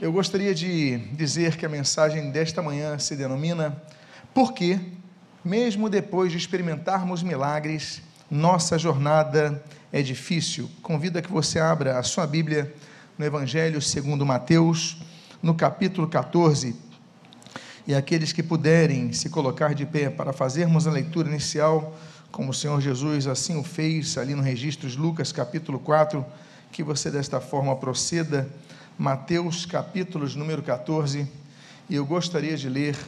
Eu gostaria de dizer que a mensagem desta manhã se denomina Porque, mesmo depois de experimentarmos milagres, nossa jornada é difícil. Convido a que você abra a sua Bíblia no Evangelho segundo Mateus, no capítulo 14. E aqueles que puderem se colocar de pé para fazermos a leitura inicial, como o Senhor Jesus assim o fez ali no registro de Lucas, capítulo 4, que você desta forma proceda Mateus capítulos número 14, e eu gostaria de ler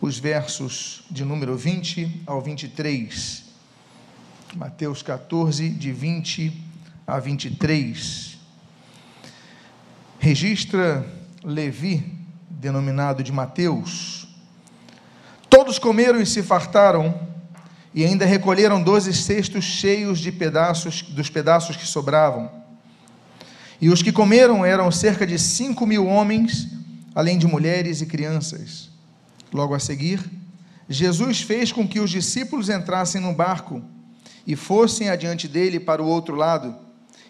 os versos de número 20 ao 23. Mateus 14, de 20 a 23. Registra Levi, denominado de Mateus. Todos comeram e se fartaram, e ainda recolheram doze cestos cheios de pedaços dos pedaços que sobravam. E os que comeram eram cerca de cinco mil homens, além de mulheres e crianças. Logo a seguir, Jesus fez com que os discípulos entrassem no barco e fossem adiante dele para o outro lado,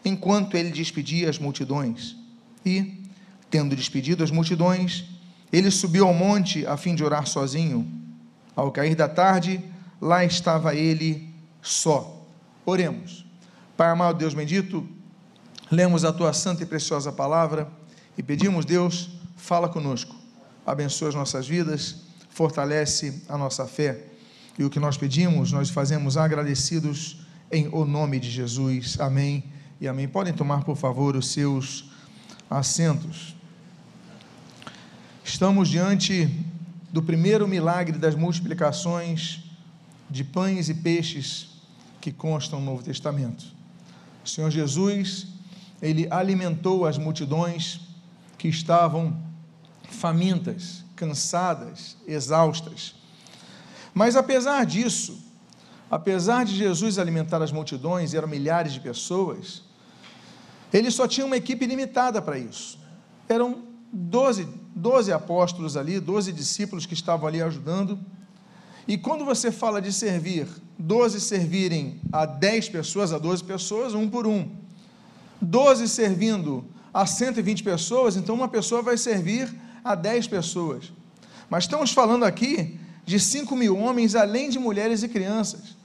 enquanto ele despedia as multidões. E, tendo despedido as multidões, ele subiu ao monte a fim de orar sozinho. Ao cair da tarde, lá estava ele só. Oremos. Pai amado, Deus bendito, lemos a tua santa e preciosa palavra e pedimos, Deus, fala conosco, abençoa as nossas vidas, fortalece a nossa fé. E o que nós pedimos, nós fazemos agradecidos em o nome de Jesus. Amém e amém. Podem tomar, por favor, os seus assentos. Estamos diante do primeiro milagre das multiplicações de pães e peixes que constam no Novo Testamento. O Senhor Jesus ele alimentou as multidões que estavam famintas, cansadas, exaustas. Mas apesar disso, apesar de Jesus alimentar as multidões, eram milhares de pessoas, ele só tinha uma equipe limitada para isso. Eram 12, 12 apóstolos ali, 12 discípulos que estavam ali ajudando. E quando você fala de servir, 12 servirem a 10 pessoas, a 12 pessoas, um por um. 12 servindo a 120 pessoas, então uma pessoa vai servir a 10 pessoas. Mas estamos falando aqui de 5 mil homens, além de mulheres e crianças.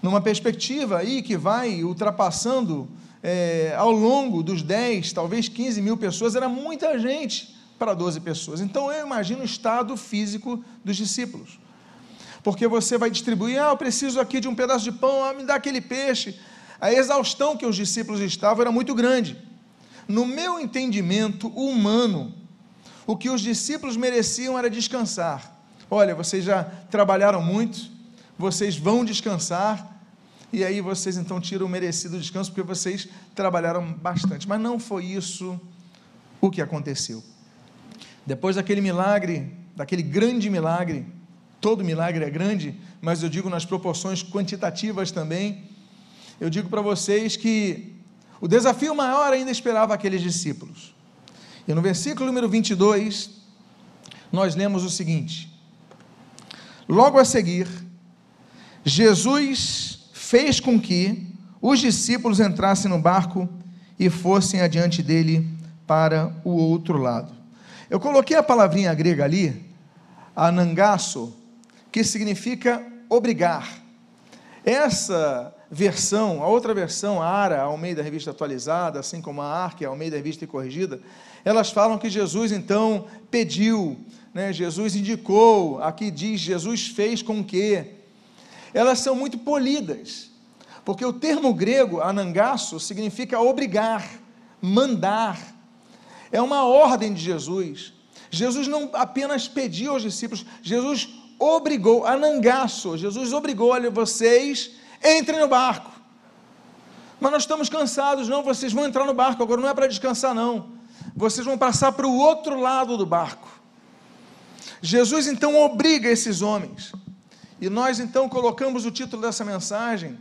Numa perspectiva aí que vai ultrapassando é, ao longo dos 10, talvez 15 mil pessoas, era muita gente para 12 pessoas. Então eu imagino o estado físico dos discípulos. Porque você vai distribuir, ah, eu preciso aqui de um pedaço de pão, ah, me dá aquele peixe a exaustão que os discípulos estavam era muito grande. No meu entendimento humano, o que os discípulos mereciam era descansar. Olha, vocês já trabalharam muito, vocês vão descansar, e aí vocês então tiram o merecido descanso porque vocês trabalharam bastante. Mas não foi isso o que aconteceu. Depois daquele milagre, daquele grande milagre, todo milagre é grande, mas eu digo nas proporções quantitativas também, eu digo para vocês que o desafio maior ainda esperava aqueles discípulos. E no versículo número 22, nós lemos o seguinte: Logo a seguir, Jesus fez com que os discípulos entrassem no barco e fossem adiante dele para o outro lado. Eu coloquei a palavrinha grega ali, anangasso, que significa obrigar. Essa versão, a outra versão, a ARA, Almeida Revista Atualizada, assim como a ARC, Almeida Revista e Corrigida, elas falam que Jesus então pediu, né, Jesus indicou, aqui diz Jesus fez com que. Elas são muito polidas, porque o termo grego, anangaço, significa obrigar, mandar. É uma ordem de Jesus. Jesus não apenas pediu aos discípulos, Jesus obrigou, anangaço, Jesus obrigou, olha, vocês entrem no barco. Mas nós estamos cansados, não, vocês vão entrar no barco, agora não é para descansar, não. Vocês vão passar para o outro lado do barco. Jesus então obriga esses homens. E nós então colocamos o título dessa mensagem,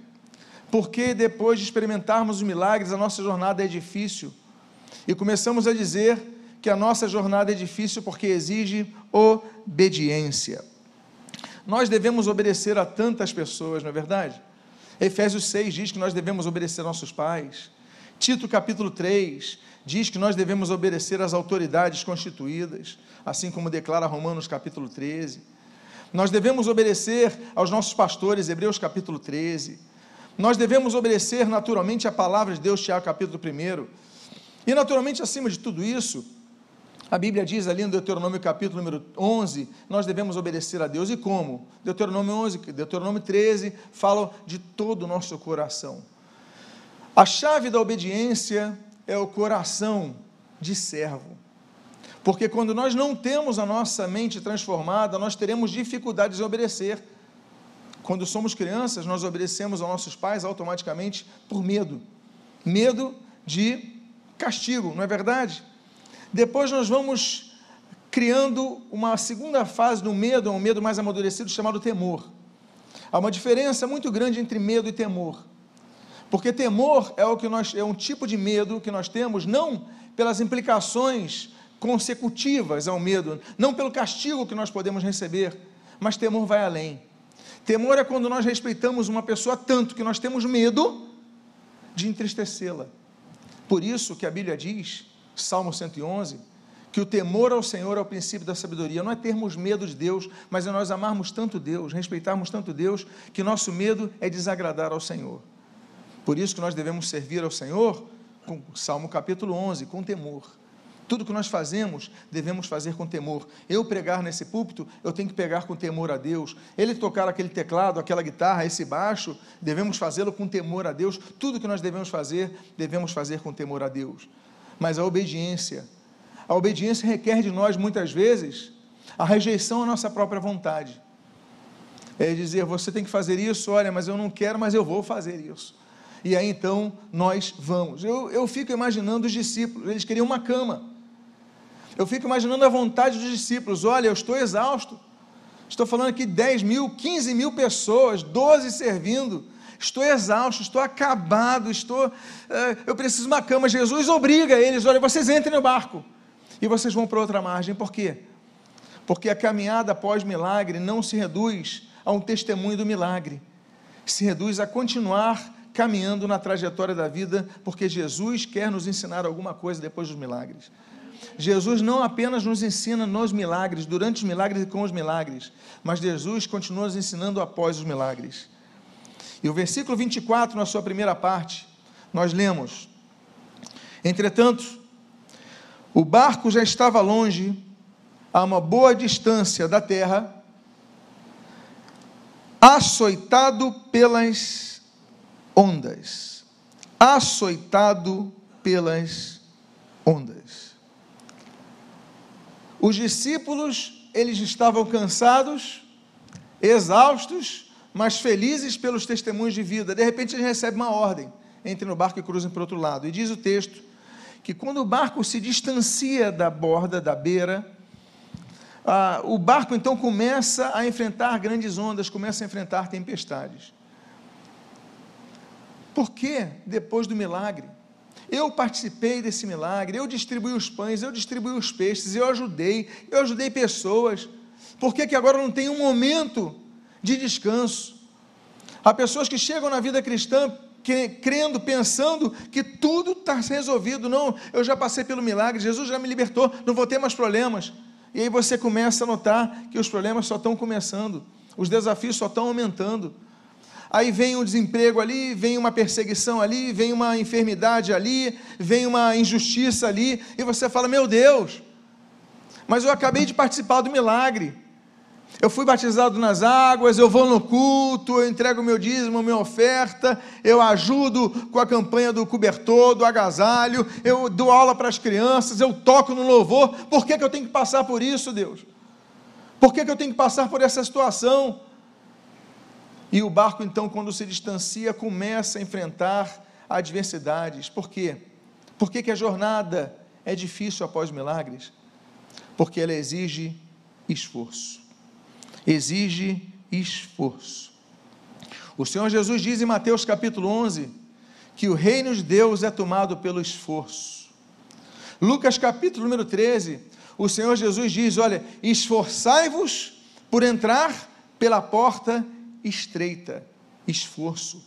porque depois de experimentarmos os milagres, a nossa jornada é difícil. E começamos a dizer que a nossa jornada é difícil porque exige obediência. Nós devemos obedecer a tantas pessoas, não é verdade? Efésios 6 diz que nós devemos obedecer nossos pais. Tito capítulo 3 diz que nós devemos obedecer às autoridades constituídas, assim como declara Romanos capítulo 13. Nós devemos obedecer aos nossos pastores, Hebreus capítulo 13. Nós devemos obedecer naturalmente à palavra de Deus, Tiago capítulo 1. E naturalmente, acima de tudo isso, a Bíblia diz ali no Deuteronômio capítulo número 11, nós devemos obedecer a Deus. E como? Deuteronômio 11, Deuteronômio 13 fala de todo o nosso coração. A chave da obediência é o coração de servo. Porque quando nós não temos a nossa mente transformada, nós teremos dificuldades em obedecer. Quando somos crianças, nós obedecemos aos nossos pais automaticamente por medo. Medo de castigo, não é verdade? Depois nós vamos criando uma segunda fase do medo, um medo mais amadurecido chamado temor. Há uma diferença muito grande entre medo e temor. Porque temor é o que nós é um tipo de medo que nós temos não pelas implicações consecutivas ao medo, não pelo castigo que nós podemos receber, mas temor vai além. Temor é quando nós respeitamos uma pessoa tanto que nós temos medo de entristecê-la. Por isso que a Bíblia diz, Salmo 111, que o temor ao Senhor é o princípio da sabedoria. Não é termos medo de Deus, mas é nós amarmos tanto Deus, respeitarmos tanto Deus, que nosso medo é desagradar ao Senhor. Por isso que nós devemos servir ao Senhor, com Salmo capítulo 11, com temor. Tudo que nós fazemos, devemos fazer com temor. Eu pregar nesse púlpito, eu tenho que pegar com temor a Deus. Ele tocar aquele teclado, aquela guitarra, esse baixo, devemos fazê-lo com temor a Deus. Tudo que nós devemos fazer, devemos fazer com temor a Deus. Mas a obediência, a obediência requer de nós, muitas vezes, a rejeição à nossa própria vontade. É dizer, você tem que fazer isso, olha, mas eu não quero, mas eu vou fazer isso e aí então nós vamos. Eu, eu fico imaginando os discípulos, eles queriam uma cama. Eu fico imaginando a vontade dos discípulos: olha, eu estou exausto. Estou falando aqui 10 mil, 15 mil pessoas, 12 servindo. Estou exausto, estou acabado, estou. Uh, eu preciso de uma cama. Jesus obriga eles: olha, vocês entrem no barco e vocês vão para outra margem. Por quê? Porque a caminhada após milagre não se reduz a um testemunho do milagre, se reduz a continuar caminhando na trajetória da vida, porque Jesus quer nos ensinar alguma coisa depois dos milagres. Jesus não apenas nos ensina nos milagres, durante os milagres e com os milagres, mas Jesus continua nos ensinando após os milagres. E o versículo 24, na sua primeira parte, nós lemos: Entretanto, o barco já estava longe, a uma boa distância da terra, açoitado pelas ondas, açoitado pelas ondas. Os discípulos, eles estavam cansados, exaustos, mas felizes pelos testemunhos de vida. De repente eles recebem uma ordem: entre no barco e cruzem para o outro lado. E diz o texto que quando o barco se distancia da borda, da beira, ah, o barco então começa a enfrentar grandes ondas, começa a enfrentar tempestades. Por que depois do milagre? Eu participei desse milagre, eu distribuí os pães, eu distribuí os peixes, eu ajudei, eu ajudei pessoas. Por que, que agora não tem um momento de descanso? Há pessoas que chegam na vida cristã crendo, pensando que tudo está resolvido. Não, eu já passei pelo milagre, Jesus já me libertou, não vou ter mais problemas. E aí você começa a notar que os problemas só estão começando, os desafios só estão aumentando aí vem um desemprego ali, vem uma perseguição ali, vem uma enfermidade ali, vem uma injustiça ali, e você fala: Meu Deus, mas eu acabei de participar do milagre. Eu fui batizado nas águas, eu vou no culto, eu entrego o meu dízimo, minha oferta, eu ajudo com a campanha do cobertor, do agasalho, eu dou aula para as crianças, eu toco no louvor. Por que, que eu tenho que passar por isso, Deus? Por que, que eu tenho que passar por essa situação? E o barco, então, quando se distancia, começa a enfrentar adversidades. Por quê? Por que, que a jornada é difícil após milagres? Porque ela exige esforço. Exige esforço. O Senhor Jesus diz em Mateus capítulo 11 que o reino de Deus é tomado pelo esforço. Lucas capítulo número 13, o Senhor Jesus diz: Olha, esforçai-vos por entrar pela porta estreita, esforço.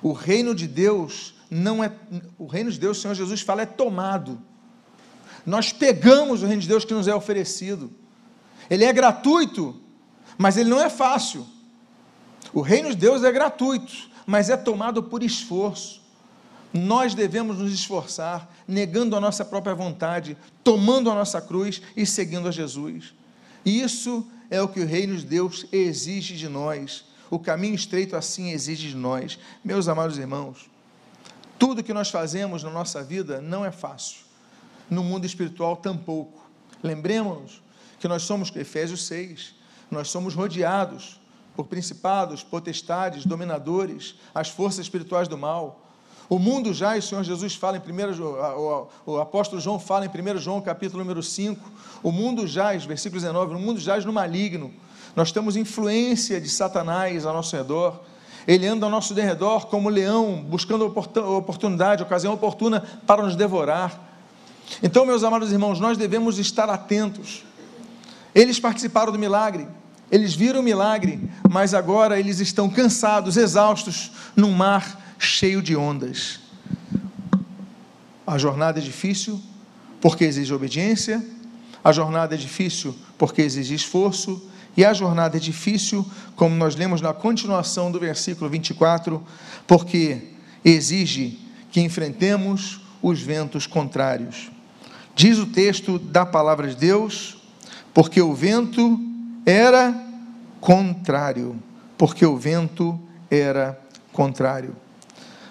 O reino de Deus não é. O reino de Deus, o Senhor Jesus fala, é tomado. Nós pegamos o reino de Deus que nos é oferecido. Ele é gratuito, mas ele não é fácil. O reino de Deus é gratuito, mas é tomado por esforço. Nós devemos nos esforçar, negando a nossa própria vontade, tomando a nossa cruz e seguindo a Jesus. Isso é o que o reino de Deus exige de nós. O caminho estreito assim exige de nós. Meus amados irmãos, tudo que nós fazemos na nossa vida não é fácil. No mundo espiritual tampouco. Lembremos-nos que nós somos, Efésios 6, nós somos rodeados por principados, potestades, dominadores, as forças espirituais do mal. O mundo já, o Senhor Jesus fala em 1, o apóstolo João fala em 1 João capítulo número 5, o mundo jaz, versículo 19, o mundo jaz no maligno. Nós temos influência de Satanás ao nosso redor. Ele anda ao nosso derredor como leão, buscando oportunidade, ocasião oportuna para nos devorar. Então, meus amados irmãos, nós devemos estar atentos. Eles participaram do milagre, eles viram o milagre, mas agora eles estão cansados, exaustos, num mar cheio de ondas. A jornada é difícil porque exige obediência, a jornada é difícil porque exige esforço, e a jornada é difícil, como nós lemos na continuação do versículo 24, porque exige que enfrentemos os ventos contrários. Diz o texto da palavra de Deus, porque o vento era contrário, porque o vento era contrário.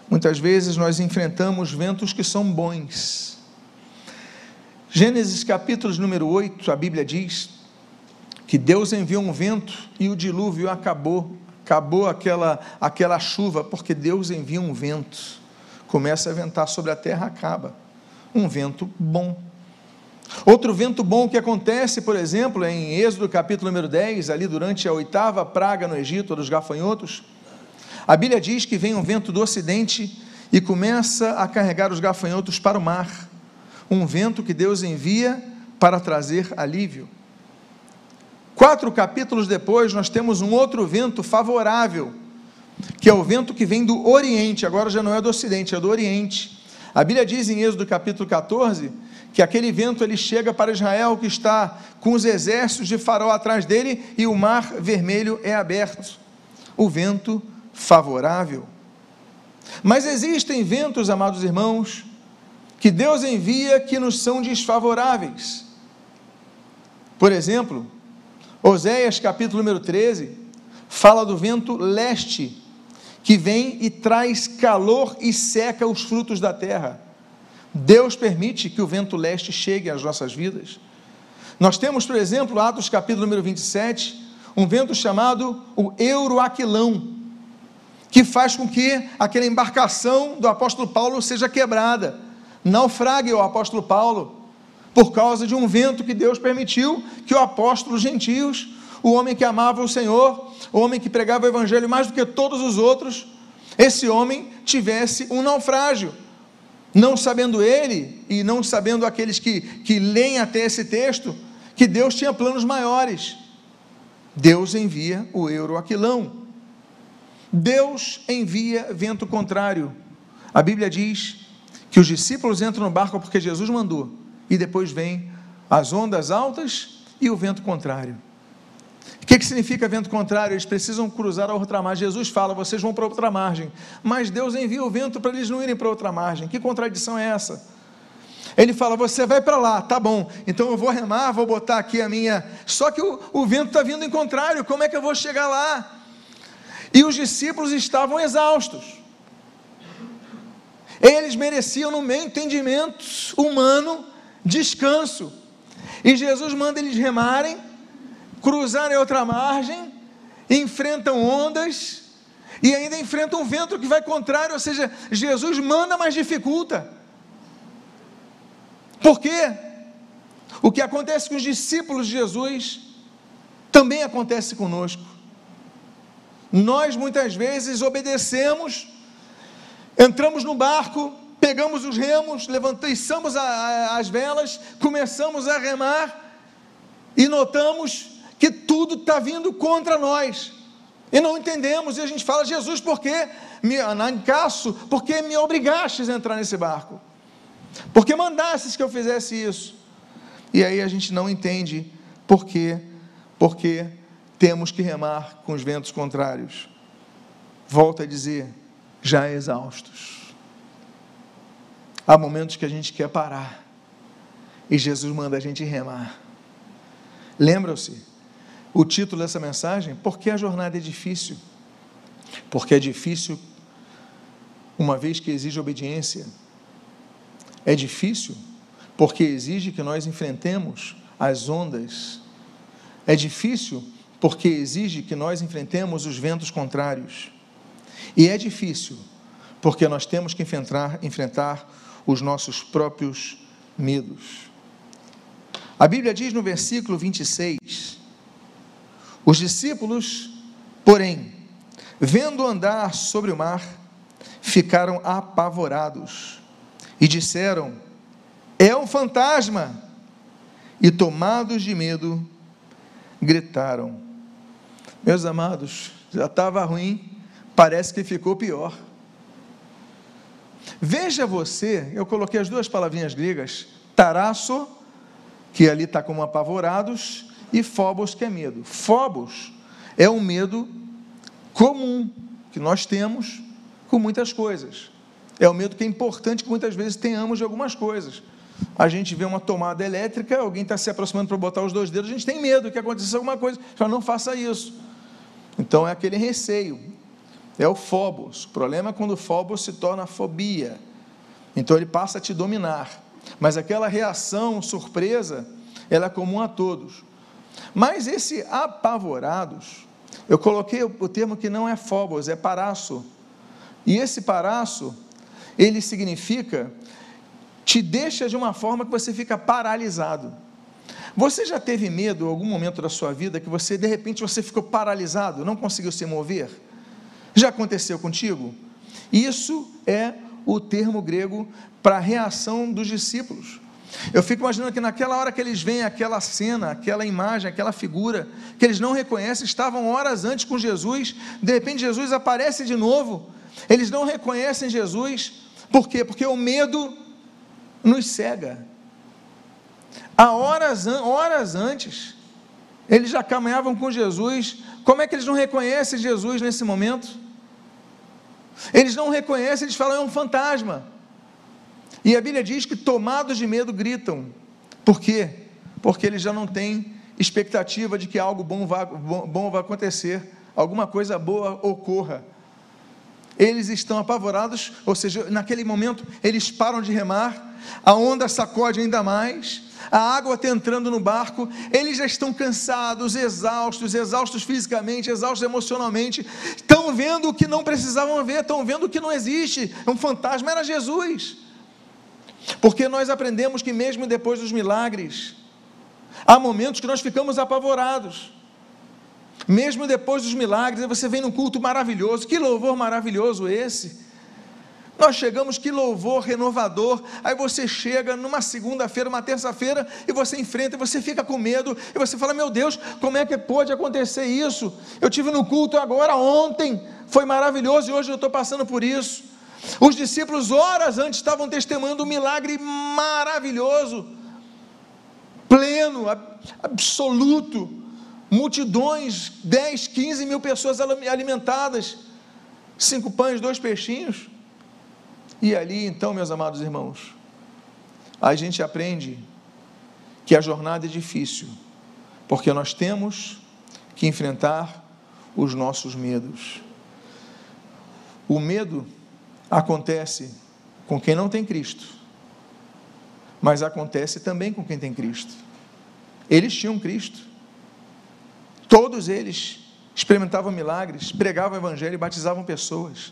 Muitas vezes nós enfrentamos ventos que são bons. Gênesis capítulo número 8, a Bíblia diz que Deus enviou um vento e o dilúvio acabou, acabou aquela, aquela chuva, porque Deus envia um vento. Começa a ventar sobre a terra, acaba. Um vento bom. Outro vento bom que acontece, por exemplo, em Êxodo capítulo número 10, ali durante a oitava praga no Egito dos gafanhotos, a Bíblia diz que vem um vento do ocidente e começa a carregar os gafanhotos para o mar. Um vento que Deus envia para trazer alívio. Quatro capítulos depois, nós temos um outro vento favorável, que é o vento que vem do Oriente, agora já não é do Ocidente, é do Oriente. A Bíblia diz em Êxodo capítulo 14 que aquele vento ele chega para Israel que está com os exércitos de Faraó atrás dele e o mar vermelho é aberto. O vento favorável. Mas existem ventos, amados irmãos, que Deus envia que nos são desfavoráveis. Por exemplo, Oséias capítulo número 13 fala do vento leste, que vem e traz calor e seca os frutos da terra. Deus permite que o vento leste chegue às nossas vidas. Nós temos, por exemplo, Atos capítulo número 27, um vento chamado o Euroaquilão, que faz com que aquela embarcação do apóstolo Paulo seja quebrada. Naufrague o apóstolo Paulo, por causa de um vento que Deus permitiu que o apóstolo gentios, o homem que amava o Senhor, o homem que pregava o evangelho mais do que todos os outros, esse homem tivesse um naufrágio. Não sabendo ele, e não sabendo aqueles que, que leem até esse texto, que Deus tinha planos maiores. Deus envia o Euroaquilão. Deus envia vento contrário. A Bíblia diz que os discípulos entram no barco porque Jesus mandou, e depois vem as ondas altas e o vento contrário. O que, que significa vento contrário? Eles precisam cruzar a outra margem. Jesus fala, vocês vão para outra margem. Mas Deus envia o vento para eles não irem para outra margem. Que contradição é essa? Ele fala, você vai para lá, tá bom. Então eu vou remar, vou botar aqui a minha. Só que o, o vento está vindo em contrário, como é que eu vou chegar lá? E os discípulos estavam exaustos. Eles mereciam, no meu entendimento humano, descanso. E Jesus manda eles remarem cruzarem outra margem, enfrentam ondas e ainda enfrentam um vento que vai contrário, ou seja, Jesus manda, mas dificulta. Por quê? O que acontece com os discípulos de Jesus também acontece conosco. Nós muitas vezes obedecemos, entramos no barco, pegamos os remos, levantamos as velas, começamos a remar e notamos que tudo está vindo contra nós. E não entendemos, e a gente fala, Jesus, por que me anancaço? Por que me obrigastes a entrar nesse barco? Por que mandastes que eu fizesse isso? E aí a gente não entende por quê, porque temos que remar com os ventos contrários. Volto a dizer, já exaustos. Há momentos que a gente quer parar e Jesus manda a gente remar. Lembram-se? O título dessa mensagem: Por que a jornada é difícil? Porque é difícil, uma vez que exige obediência. É difícil porque exige que nós enfrentemos as ondas. É difícil porque exige que nós enfrentemos os ventos contrários. E é difícil porque nós temos que enfrentar, enfrentar os nossos próprios medos. A Bíblia diz no versículo 26 os discípulos, porém, vendo andar sobre o mar, ficaram apavorados e disseram: É um fantasma! E tomados de medo, gritaram. Meus amados, já estava ruim, parece que ficou pior. Veja você, eu coloquei as duas palavrinhas gregas, tarasso, que ali está como apavorados, e Phobos, que é medo. Phobos é um medo comum que nós temos com muitas coisas. É um medo que é importante que muitas vezes tenhamos de algumas coisas. A gente vê uma tomada elétrica, alguém está se aproximando para botar os dois dedos, a gente tem medo que aconteça alguma coisa. Fala, não faça isso. Então é aquele receio. É o Phobos. O problema é quando o Phobos se torna fobia. Então ele passa a te dominar. Mas aquela reação surpresa, ela é comum a todos. Mas esse apavorados, eu coloquei o termo que não é phobos, é paraço. E esse paraço, ele significa te deixa de uma forma que você fica paralisado. Você já teve medo em algum momento da sua vida que você de repente você ficou paralisado, não conseguiu se mover? Já aconteceu contigo? Isso é o termo grego para a reação dos discípulos. Eu fico imaginando que naquela hora que eles veem aquela cena, aquela imagem, aquela figura, que eles não reconhecem, estavam horas antes com Jesus, de repente Jesus aparece de novo, eles não reconhecem Jesus, por quê? Porque o medo nos cega. Há horas, horas antes, eles já caminhavam com Jesus, como é que eles não reconhecem Jesus nesse momento? Eles não reconhecem, eles falam, é um fantasma. E a Bíblia diz que tomados de medo gritam. Por quê? Porque eles já não têm expectativa de que algo bom vá, bom, vá acontecer, alguma coisa boa ocorra. Eles estão apavorados, ou seja, naquele momento eles param de remar, a onda sacode ainda mais, a água está entrando no barco, eles já estão cansados, exaustos, exaustos fisicamente, exaustos emocionalmente, estão vendo o que não precisavam ver, estão vendo o que não existe, um fantasma era Jesus. Porque nós aprendemos que, mesmo depois dos milagres, há momentos que nós ficamos apavorados. Mesmo depois dos milagres, você vem num culto maravilhoso, que louvor maravilhoso esse! Nós chegamos, que louvor renovador. Aí você chega numa segunda-feira, uma terça-feira, e você enfrenta, e você fica com medo, e você fala: Meu Deus, como é que pode acontecer isso? Eu tive no culto agora, ontem, foi maravilhoso, e hoje eu estou passando por isso. Os discípulos, horas antes, estavam testemunhando um milagre maravilhoso, pleno, absoluto. Multidões, 10, 15 mil pessoas alimentadas, cinco pães, dois peixinhos. E ali, então, meus amados irmãos, a gente aprende que a jornada é difícil, porque nós temos que enfrentar os nossos medos. O medo acontece com quem não tem Cristo, mas acontece também com quem tem Cristo. Eles tinham Cristo, todos eles experimentavam milagres, pregavam o Evangelho e batizavam pessoas.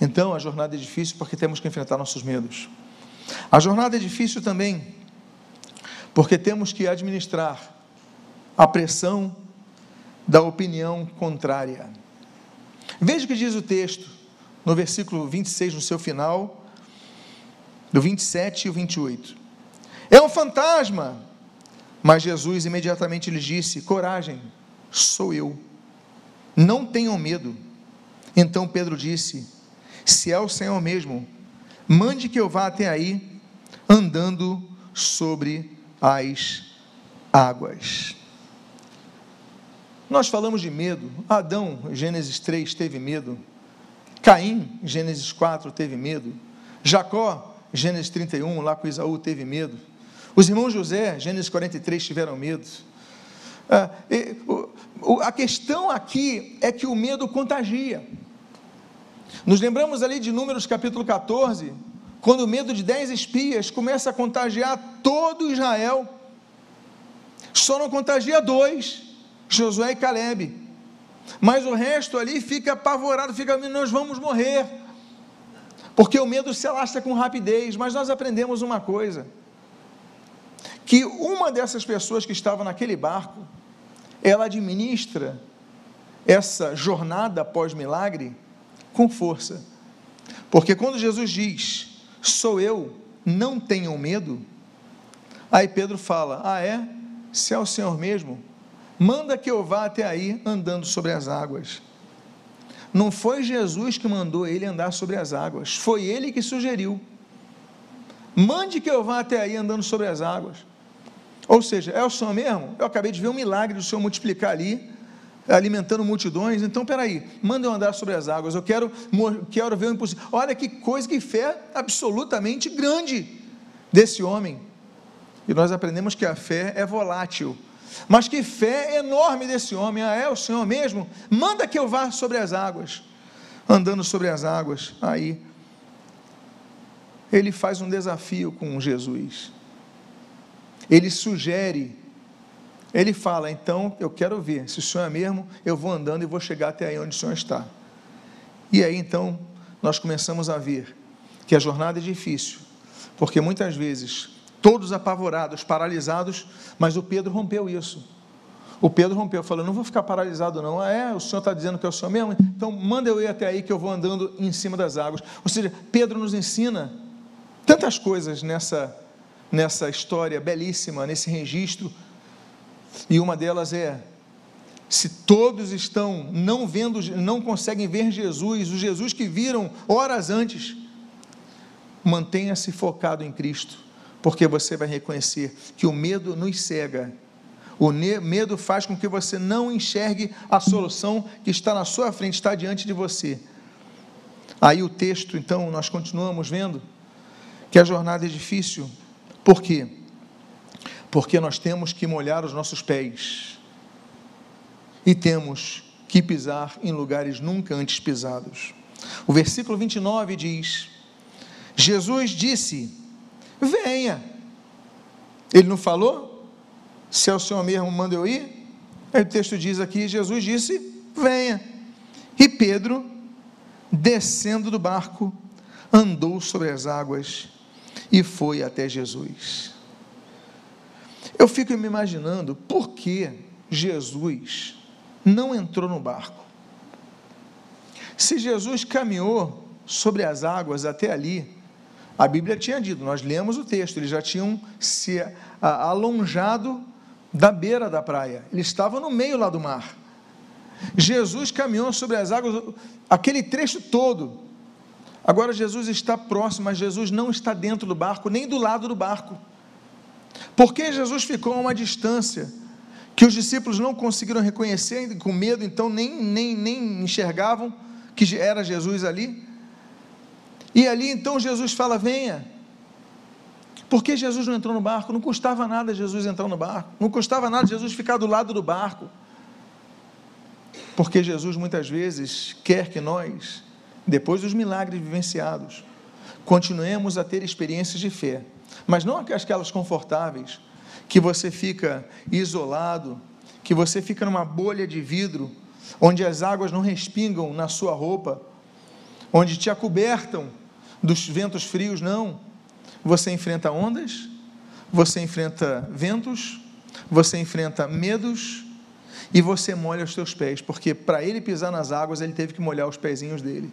Então a jornada é difícil porque temos que enfrentar nossos medos. A jornada é difícil também porque temos que administrar a pressão da opinião contrária. Veja o que diz o texto no versículo 26, no seu final, do 27 e o 28. É um fantasma! Mas Jesus imediatamente lhes disse: Coragem, sou eu. Não tenham medo. Então Pedro disse: Se é o Senhor mesmo, mande que eu vá até aí, andando sobre as águas. Nós falamos de medo. Adão, Gênesis 3, teve medo. Caim, Gênesis 4, teve medo. Jacó, Gênesis 31, lá com Isaú, teve medo. Os irmãos José, Gênesis 43, tiveram medo. Ah, e, o, a questão aqui é que o medo contagia. Nos lembramos ali de Números capítulo 14, quando o medo de dez espias começa a contagiar todo Israel. Só não contagia dois, Josué e Caleb. Mas o resto ali fica apavorado, fica, nós vamos morrer. Porque o medo se alastra com rapidez. Mas nós aprendemos uma coisa: que uma dessas pessoas que estava naquele barco, ela administra essa jornada pós-milagre com força. Porque quando Jesus diz, sou eu, não tenham medo, aí Pedro fala, ah é? Se é o Senhor mesmo, manda que eu vá até aí andando sobre as águas. Não foi Jesus que mandou ele andar sobre as águas, foi ele que sugeriu. Mande que eu vá até aí andando sobre as águas. Ou seja, é o Senhor mesmo? Eu acabei de ver um milagre do Senhor multiplicar ali, alimentando multidões. Então, peraí, manda eu andar sobre as águas. Eu quero, quero ver o impossível. Olha que coisa, que fé absolutamente grande desse homem. E nós aprendemos que a fé é volátil. Mas que fé enorme desse homem. Ah, é o Senhor mesmo? Manda que eu vá sobre as águas. Andando sobre as águas. Aí, ele faz um desafio com Jesus. Ele sugere. Ele fala: então eu quero ver. Se o Senhor é mesmo, eu vou andando e vou chegar até aí onde o Senhor está. E aí então nós começamos a ver que a jornada é difícil, porque muitas vezes todos apavorados, paralisados, mas o Pedro rompeu isso. O Pedro rompeu, falou: Não vou ficar paralisado, não. Ah, é? O senhor está dizendo que o senhor mesmo? Então manda eu ir até aí que eu vou andando em cima das águas. Ou seja, Pedro nos ensina tantas coisas nessa, nessa história belíssima, nesse registro. E uma delas é: se todos estão não vendo, não conseguem ver Jesus, o Jesus que viram horas antes, mantenha-se focado em Cristo porque você vai reconhecer que o medo nos cega. O medo faz com que você não enxergue a solução que está na sua frente, está diante de você. Aí o texto, então, nós continuamos vendo que a jornada é difícil. Por quê? Porque nós temos que molhar os nossos pés e temos que pisar em lugares nunca antes pisados. O versículo 29 diz: Jesus disse: venha. Ele não falou? Se é o Senhor mesmo, manda eu ir? Aí o texto diz aqui: Jesus disse: venha. E Pedro, descendo do barco, andou sobre as águas e foi até Jesus. Eu fico me imaginando por que Jesus não entrou no barco. Se Jesus caminhou sobre as águas até ali, a Bíblia tinha dito, nós lemos o texto, eles já tinham se alonjado da beira da praia, eles estavam no meio lá do mar. Jesus caminhou sobre as águas, aquele trecho todo. Agora Jesus está próximo, mas Jesus não está dentro do barco, nem do lado do barco. Porque Jesus ficou a uma distância que os discípulos não conseguiram reconhecer, com medo, então nem, nem, nem enxergavam que era Jesus ali. E ali então Jesus fala: venha. Por que Jesus não entrou no barco? Não custava nada Jesus entrar no barco. Não custava nada Jesus ficar do lado do barco. Porque Jesus muitas vezes quer que nós, depois dos milagres vivenciados, continuemos a ter experiências de fé, mas não aquelas confortáveis, que você fica isolado, que você fica numa bolha de vidro, onde as águas não respingam na sua roupa, onde te acobertam dos ventos frios, não. Você enfrenta ondas, você enfrenta ventos, você enfrenta medos e você molha os seus pés, porque para ele pisar nas águas, ele teve que molhar os pezinhos dele.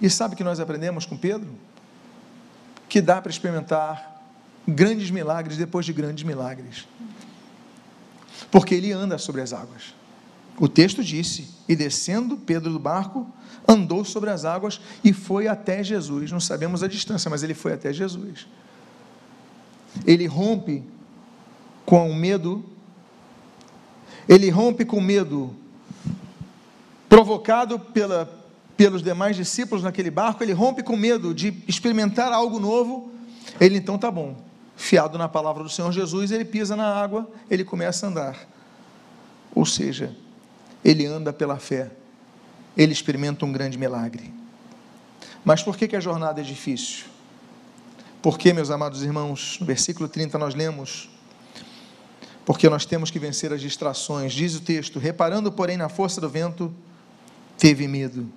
E sabe que nós aprendemos com Pedro? Que dá para experimentar grandes milagres depois de grandes milagres. Porque ele anda sobre as águas. O texto disse: E descendo Pedro do barco, andou sobre as águas e foi até Jesus. Não sabemos a distância, mas ele foi até Jesus. Ele rompe com o medo, ele rompe com o medo provocado pela, pelos demais discípulos naquele barco, ele rompe com medo de experimentar algo novo. Ele então tá bom, fiado na palavra do Senhor Jesus, ele pisa na água, ele começa a andar. Ou seja, ele anda pela fé, ele experimenta um grande milagre. Mas por que, que a jornada é difícil? Porque, meus amados irmãos, no versículo 30 nós lemos: Porque nós temos que vencer as distrações, diz o texto, reparando, porém, na força do vento, teve medo.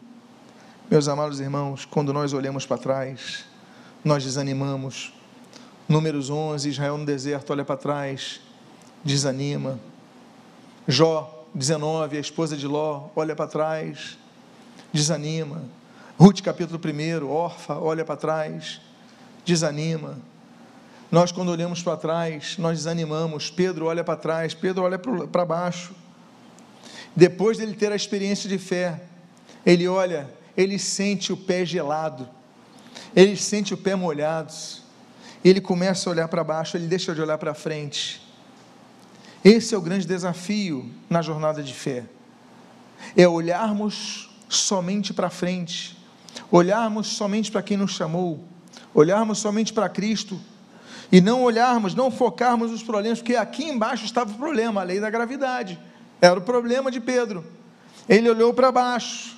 Meus amados irmãos, quando nós olhamos para trás, nós desanimamos. Números 11, Israel no deserto, olha para trás, desanima. Jó 19, a esposa de Ló, olha para trás, desanima. Ruth capítulo 1, órfã, olha para trás, desanima. Nós, quando olhamos para trás, nós desanimamos. Pedro olha para trás, Pedro olha para baixo. Depois dele ter a experiência de fé, ele olha, ele sente o pé gelado, ele sente o pé molhado, ele começa a olhar para baixo, ele deixa de olhar para frente. Esse é o grande desafio na jornada de fé. É olharmos somente para frente, olharmos somente para quem nos chamou, olharmos somente para Cristo e não olharmos, não focarmos nos problemas, porque aqui embaixo estava o problema, a lei da gravidade. Era o problema de Pedro. Ele olhou para baixo,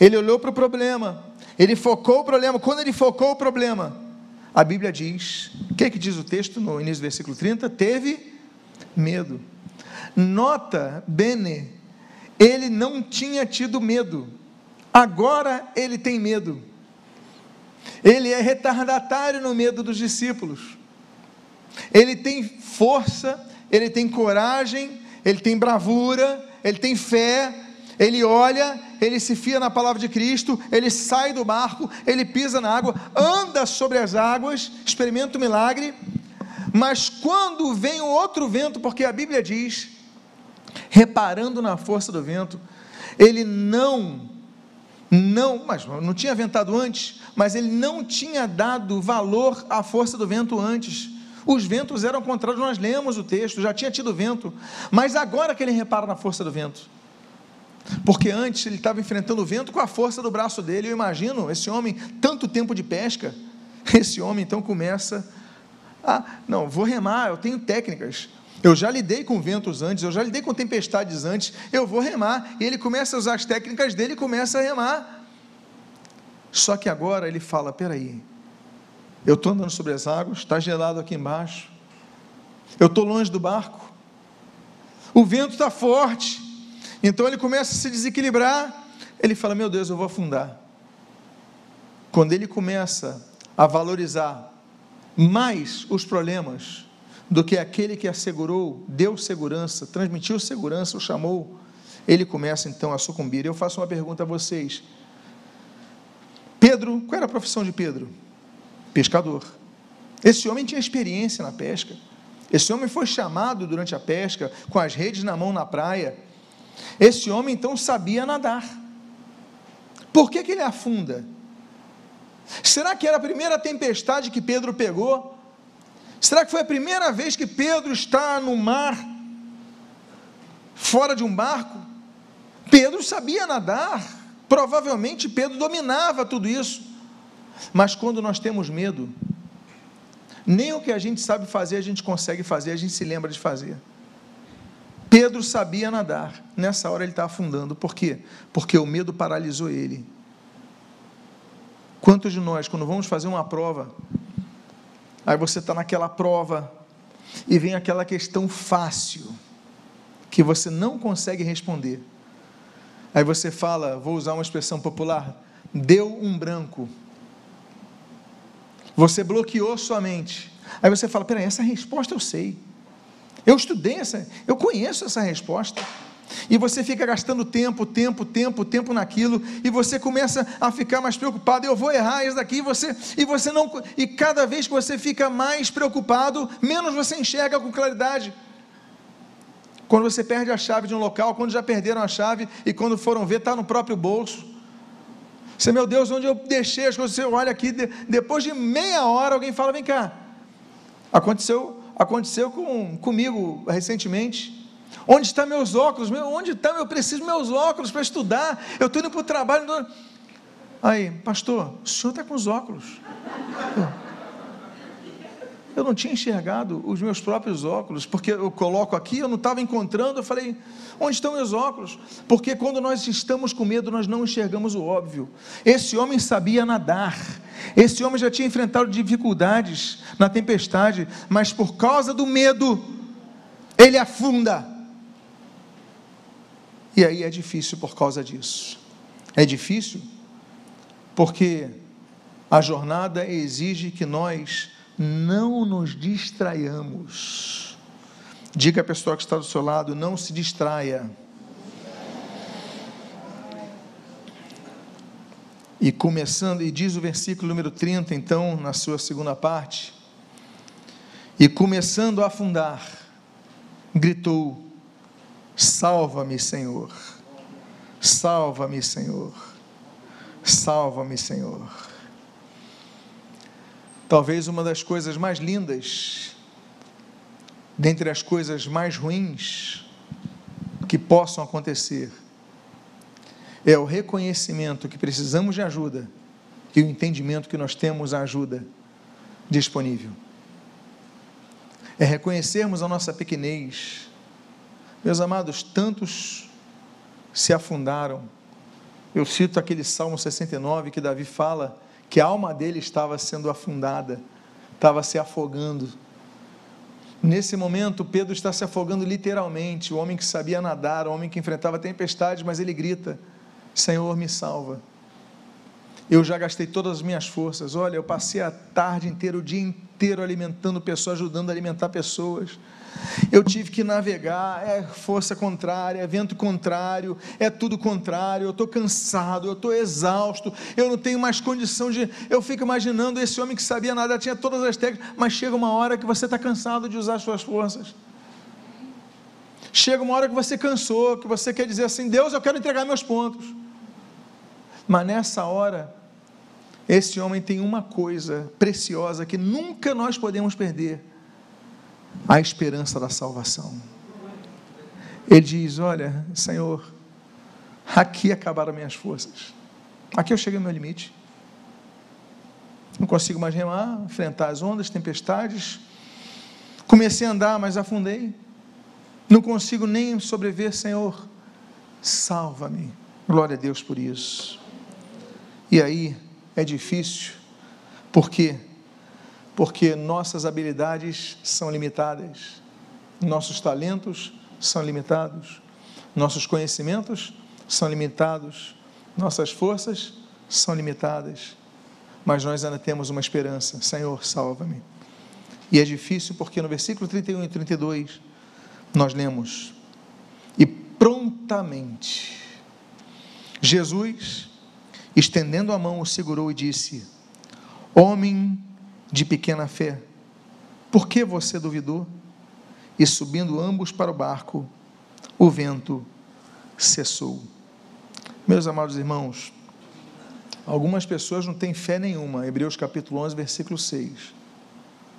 ele olhou para o problema, ele focou o problema. Quando ele focou o problema, a Bíblia diz, o que, é que diz o texto no início do versículo 30? Teve medo. Nota, bene, ele não tinha tido medo, agora ele tem medo. Ele é retardatário no medo dos discípulos. Ele tem força, ele tem coragem, ele tem bravura, ele tem fé, ele olha, ele se fia na palavra de Cristo, ele sai do barco, ele pisa na água, anda sobre as águas, experimenta o milagre, mas quando vem um outro vento, porque a Bíblia diz, reparando na força do vento, ele não, não, mas não tinha ventado antes, mas ele não tinha dado valor à força do vento antes. Os ventos eram contrários, nós lemos o texto, já tinha tido vento, mas agora que ele repara na força do vento. Porque antes ele estava enfrentando o vento com a força do braço dele. Eu imagino esse homem, tanto tempo de pesca, esse homem então começa a, não, vou remar, eu tenho técnicas. Eu já lidei com ventos antes, eu já lidei com tempestades antes, eu vou remar. E ele começa a usar as técnicas dele e começa a remar. Só que agora ele fala: peraí, eu estou andando sobre as águas, está gelado aqui embaixo, eu estou longe do barco, o vento está forte, então ele começa a se desequilibrar. Ele fala: Meu Deus, eu vou afundar. Quando ele começa a valorizar mais os problemas do que aquele que assegurou, deu segurança, transmitiu segurança, o chamou, ele começa então a sucumbir. Eu faço uma pergunta a vocês. Pedro, qual era a profissão de Pedro? Pescador. Esse homem tinha experiência na pesca. Esse homem foi chamado durante a pesca, com as redes na mão na praia. Esse homem então sabia nadar. Por que, que ele afunda? Será que era a primeira tempestade que Pedro pegou? Será que foi a primeira vez que Pedro está no mar, fora de um barco? Pedro sabia nadar, provavelmente Pedro dominava tudo isso, mas quando nós temos medo, nem o que a gente sabe fazer a gente consegue fazer, a gente se lembra de fazer. Pedro sabia nadar, nessa hora ele está afundando, por quê? Porque o medo paralisou ele. Quantos de nós, quando vamos fazer uma prova, aí você está naquela prova e vem aquela questão fácil que você não consegue responder. Aí você fala, vou usar uma expressão popular, deu um branco. Você bloqueou sua mente. Aí você fala, peraí, essa resposta eu sei. Eu estudei essa, eu conheço essa resposta. E você fica gastando tempo, tempo, tempo, tempo naquilo, e você começa a ficar mais preocupado. Eu vou errar isso daqui, e você, e você não. E cada vez que você fica mais preocupado, menos você enxerga com claridade. Quando você perde a chave de um local, quando já perderam a chave e quando foram ver, está no próprio bolso. Você, meu Deus, onde eu deixei as coisas? Você olha aqui, depois de meia hora, alguém fala: vem cá. Aconteceu, aconteceu com, comigo recentemente. Onde estão meus óculos? Onde estão? Eu preciso meus óculos para estudar. Eu estou indo para o trabalho. Aí, pastor, o senhor está com os óculos. Eu não tinha enxergado os meus próprios óculos, porque eu coloco aqui, eu não estava encontrando. Eu falei, onde estão meus óculos? Porque quando nós estamos com medo, nós não enxergamos o óbvio. Esse homem sabia nadar, esse homem já tinha enfrentado dificuldades na tempestade, mas por causa do medo, ele afunda. E aí é difícil por causa disso. É difícil porque a jornada exige que nós não nos distraiamos. Diga a pessoa que está do seu lado: não se distraia. E começando, e diz o versículo número 30, então, na sua segunda parte, e começando a afundar, gritou: Salva-me, Senhor, salva-me, Senhor. Salva-me, Senhor. Talvez uma das coisas mais lindas, dentre as coisas mais ruins que possam acontecer, é o reconhecimento que precisamos de ajuda e o entendimento que nós temos a ajuda disponível. É reconhecermos a nossa pequenez. Meus amados, tantos se afundaram eu cito aquele Salmo 69 que Davi fala que a alma dele estava sendo afundada, estava se afogando. Nesse momento, Pedro está se afogando literalmente. O homem que sabia nadar, o homem que enfrentava tempestades, mas ele grita: Senhor, me salva. Eu já gastei todas as minhas forças. Olha, eu passei a tarde inteira, o dia inteiro alimentando pessoas, ajudando a alimentar pessoas. Eu tive que navegar, é força contrária, é vento contrário, é tudo contrário. Eu estou cansado, eu estou exausto, eu não tenho mais condição de. Eu fico imaginando esse homem que sabia nadar, tinha todas as técnicas, mas chega uma hora que você está cansado de usar as suas forças. Chega uma hora que você cansou, que você quer dizer assim: Deus, eu quero entregar meus pontos. Mas nessa hora, esse homem tem uma coisa preciosa que nunca nós podemos perder: a esperança da salvação. Ele diz: Olha, Senhor, aqui acabaram minhas forças, aqui eu cheguei ao meu limite. Não consigo mais remar, enfrentar as ondas, tempestades. Comecei a andar, mas afundei. Não consigo nem sobreviver, Senhor. Salva-me. Glória a Deus por isso. E aí é difícil, por quê? Porque nossas habilidades são limitadas, nossos talentos são limitados, nossos conhecimentos são limitados, nossas forças são limitadas, mas nós ainda temos uma esperança: Senhor, salva-me. E é difícil porque no versículo 31 e 32 nós lemos: E prontamente Jesus estendendo a mão, o segurou e disse: Homem de pequena fé, por que você duvidou? E subindo ambos para o barco, o vento cessou. Meus amados irmãos, algumas pessoas não têm fé nenhuma, Hebreus capítulo 11, versículo 6.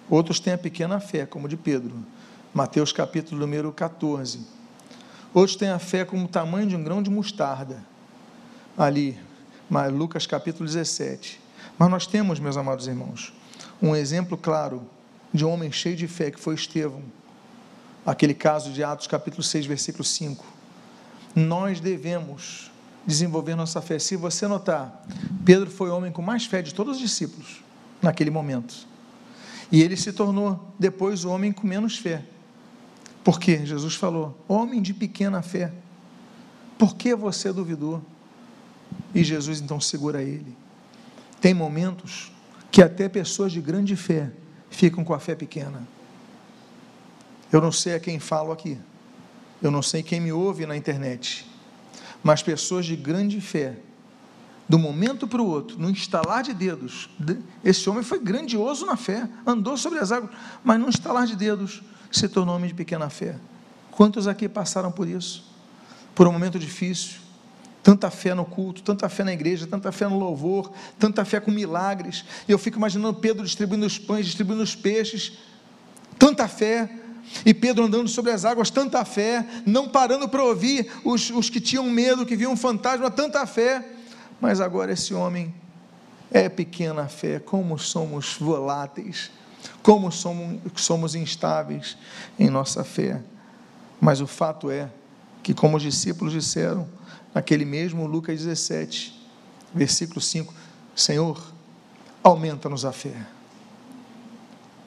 Outros têm a pequena fé, como de Pedro, Mateus capítulo número 14. Outros têm a fé como o tamanho de um grão de mostarda, ali, Lucas capítulo 17. Mas nós temos, meus amados irmãos, um exemplo claro de um homem cheio de fé que foi Estevão. Aquele caso de Atos capítulo 6, versículo 5. Nós devemos desenvolver nossa fé. Se você notar, Pedro foi o homem com mais fé de todos os discípulos naquele momento. E ele se tornou depois o homem com menos fé. Por quê? Jesus falou: Homem de pequena fé, por que você duvidou? E Jesus então segura ele. Tem momentos que até pessoas de grande fé ficam com a fé pequena. Eu não sei a quem falo aqui, eu não sei quem me ouve na internet, mas pessoas de grande fé, do momento para o outro, no instalar de dedos, esse homem foi grandioso na fé, andou sobre as águas, mas no instalar de dedos se tornou homem de pequena fé. Quantos aqui passaram por isso? Por um momento difícil, tanta fé no culto, tanta fé na igreja, tanta fé no louvor, tanta fé com milagres. E eu fico imaginando Pedro distribuindo os pães, distribuindo os peixes, tanta fé. E Pedro andando sobre as águas, tanta fé, não parando para ouvir os, os que tinham medo, que viam um fantasma, tanta fé. Mas agora esse homem é pequena fé, como somos voláteis, como somos, somos instáveis em nossa fé. Mas o fato é que, como os discípulos disseram, naquele mesmo Lucas 17, versículo 5, Senhor, aumenta-nos a fé.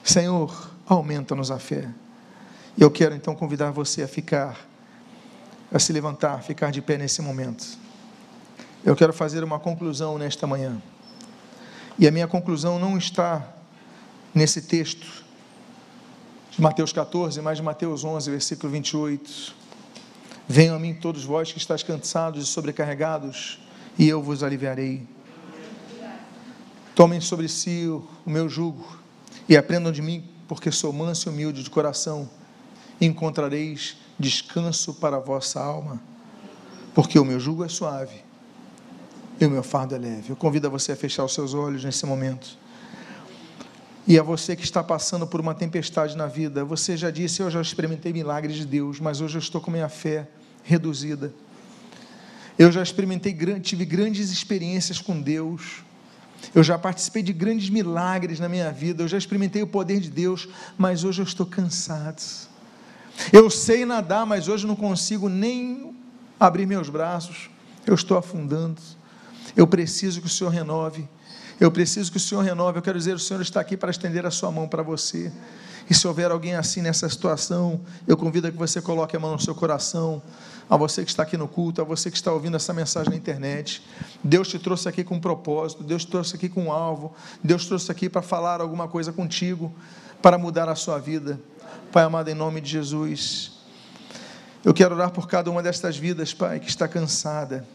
Senhor, aumenta-nos a fé. E eu quero então convidar você a ficar, a se levantar, ficar de pé nesse momento. Eu quero fazer uma conclusão nesta manhã. E a minha conclusão não está nesse texto de Mateus 14, mas de Mateus 11, versículo 28. Venham a mim todos vós que estáis cansados e sobrecarregados, e eu vos aliviarei. Tomem sobre si o meu jugo e aprendam de mim, porque sou manso e humilde de coração, encontrareis descanso para a vossa alma, porque o meu jugo é suave e o meu fardo é leve. Eu convido a você a fechar os seus olhos nesse momento. E a você que está passando por uma tempestade na vida, você já disse: Eu já experimentei milagres de Deus, mas hoje eu estou com minha fé reduzida. Eu já experimentei, tive grandes experiências com Deus. Eu já participei de grandes milagres na minha vida. Eu já experimentei o poder de Deus, mas hoje eu estou cansado. Eu sei nadar, mas hoje não consigo nem abrir meus braços. Eu estou afundando. Eu preciso que o Senhor renove. Eu preciso que o Senhor renove. Eu quero dizer, o Senhor está aqui para estender a sua mão para você. E se houver alguém assim nessa situação, eu convido a que você coloque a mão no seu coração. A você que está aqui no culto, a você que está ouvindo essa mensagem na internet. Deus te trouxe aqui com um propósito, Deus te trouxe aqui com um alvo, Deus te trouxe aqui para falar alguma coisa contigo, para mudar a sua vida. Pai amado, em nome de Jesus, eu quero orar por cada uma destas vidas, Pai, que está cansada